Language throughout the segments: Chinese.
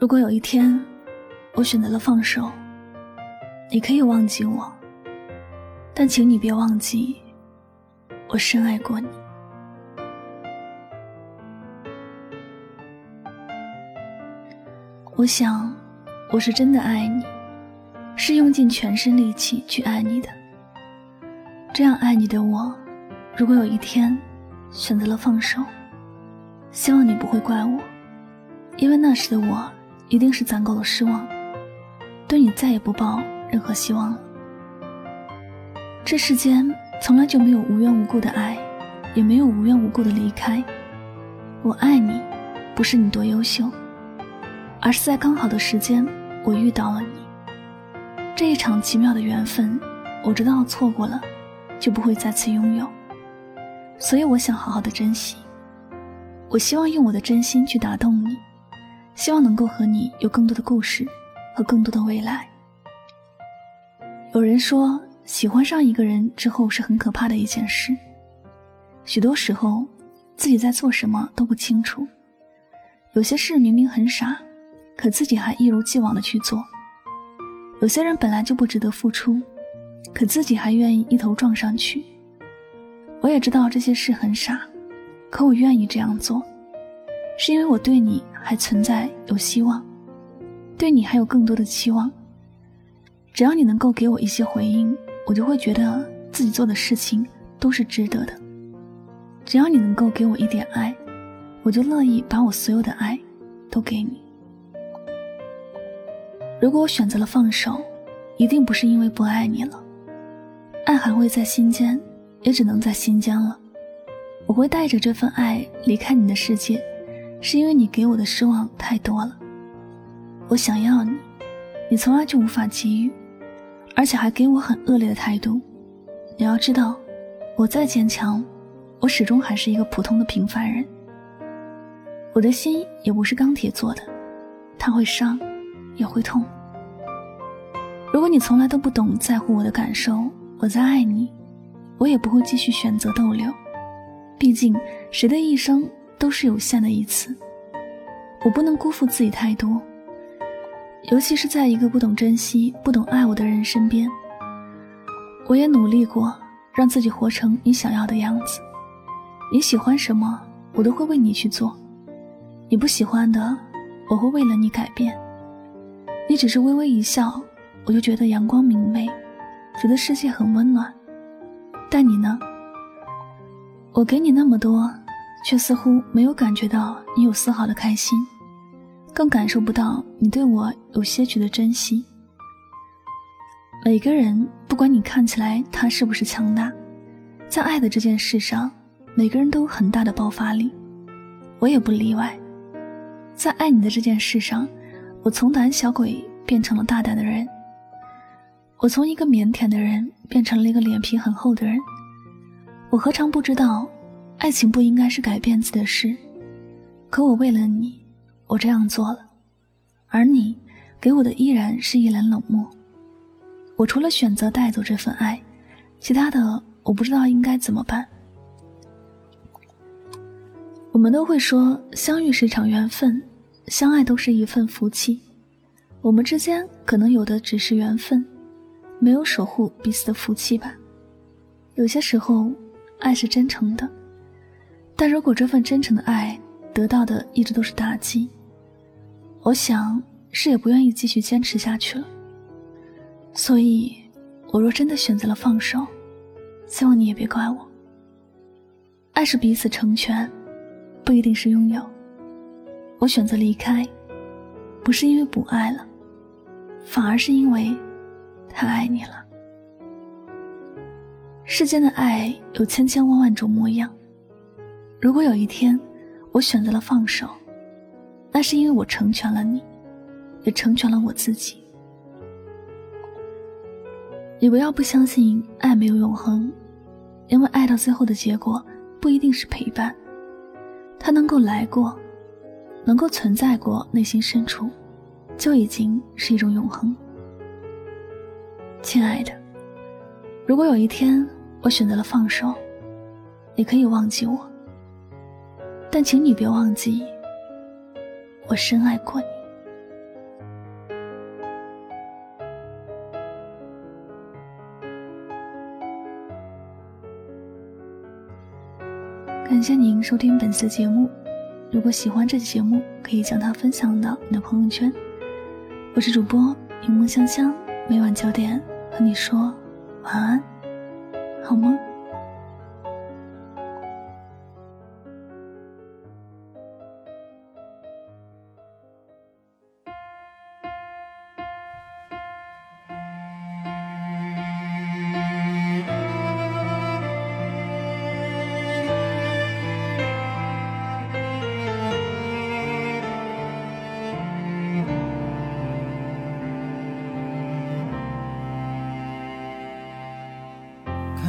如果有一天，我选择了放手，你可以忘记我，但请你别忘记，我深爱过你。我想，我是真的爱你，是用尽全身力气去爱你的。这样爱你的我，如果有一天选择了放手，希望你不会怪我，因为那时的我。一定是攒够了失望，对你再也不抱任何希望了。这世间从来就没有无缘无故的爱，也没有无缘无故的离开。我爱你，不是你多优秀，而是在刚好的时间，我遇到了你。这一场奇妙的缘分，我知道错过了，就不会再次拥有。所以我想好好的珍惜。我希望用我的真心去打动你。希望能够和你有更多的故事和更多的未来。有人说，喜欢上一个人之后是很可怕的一件事。许多时候，自己在做什么都不清楚，有些事明明很傻，可自己还一如既往的去做。有些人本来就不值得付出，可自己还愿意一头撞上去。我也知道这些事很傻，可我愿意这样做。是因为我对你还存在有希望，对你还有更多的期望。只要你能够给我一些回应，我就会觉得自己做的事情都是值得的。只要你能够给我一点爱，我就乐意把我所有的爱都给你。如果我选择了放手，一定不是因为不爱你了，爱还会在心间，也只能在心间了。我会带着这份爱离开你的世界。是因为你给我的失望太多了，我想要你，你从来就无法给予，而且还给我很恶劣的态度。你要知道，我再坚强，我始终还是一个普通的平凡人。我的心也不是钢铁做的，它会伤，也会痛。如果你从来都不懂在乎我的感受，我在爱你，我也不会继续选择逗留。毕竟，谁的一生？都是有限的一次，我不能辜负自己太多，尤其是在一个不懂珍惜、不懂爱我的人身边。我也努力过，让自己活成你想要的样子。你喜欢什么，我都会为你去做；你不喜欢的，我会为了你改变。你只是微微一笑，我就觉得阳光明媚，觉得世界很温暖。但你呢？我给你那么多。却似乎没有感觉到你有丝毫的开心，更感受不到你对我有些许的珍惜。每个人，不管你看起来他是不是强大，在爱的这件事上，每个人都有很大的爆发力，我也不例外。在爱你的这件事上，我从胆小鬼变成了大胆的人，我从一个腼腆的人变成了一个脸皮很厚的人，我何尝不知道？爱情不应该是改变自己的事，可我为了你，我这样做了，而你给我的依然是一脸冷漠。我除了选择带走这份爱，其他的我不知道应该怎么办。我们都会说，相遇是一场缘分，相爱都是一份福气。我们之间可能有的只是缘分，没有守护彼此的福气吧。有些时候，爱是真诚的。但如果这份真诚的爱得到的一直都是打击，我想是也不愿意继续坚持下去了。所以，我若真的选择了放手，希望你也别怪我。爱是彼此成全，不一定是拥有。我选择离开，不是因为不爱了，反而是因为太爱你了。世间的爱有千千万万种模样。如果有一天我选择了放手，那是因为我成全了你，也成全了我自己。你不要不相信爱没有永恒，因为爱到最后的结果不一定是陪伴，它能够来过。能够存在过内心深处，就已经是一种永恒。亲爱的，如果有一天我选择了放手，你可以忘记我，但请你别忘记，我深爱过你。感谢您收听本次节目。如果喜欢这期节目，可以将它分享到你的朋友圈。我是主播柠檬香香，每晚九点和你说晚安，好吗？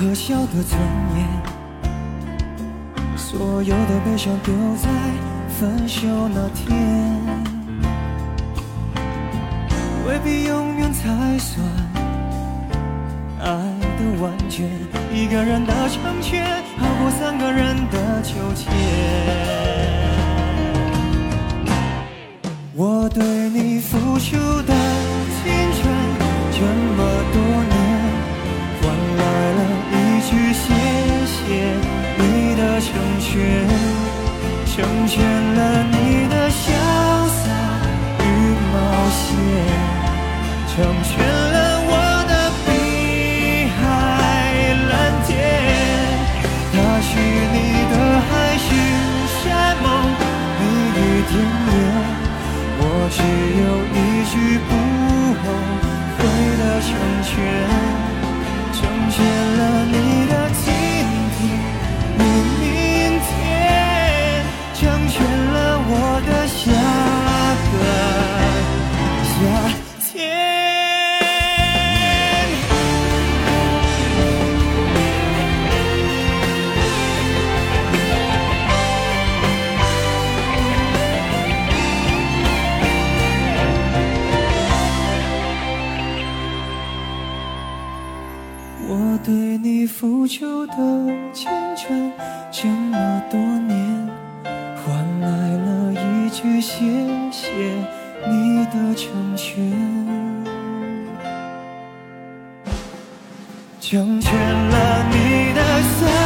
可笑的尊严。所有的悲伤丢在分手那天，未必永远才算爱的完全。一个人的成全，好过三个人的纠结。全对你付出的青春，这么多年，换来了一句谢谢你的成全，成全了你的所。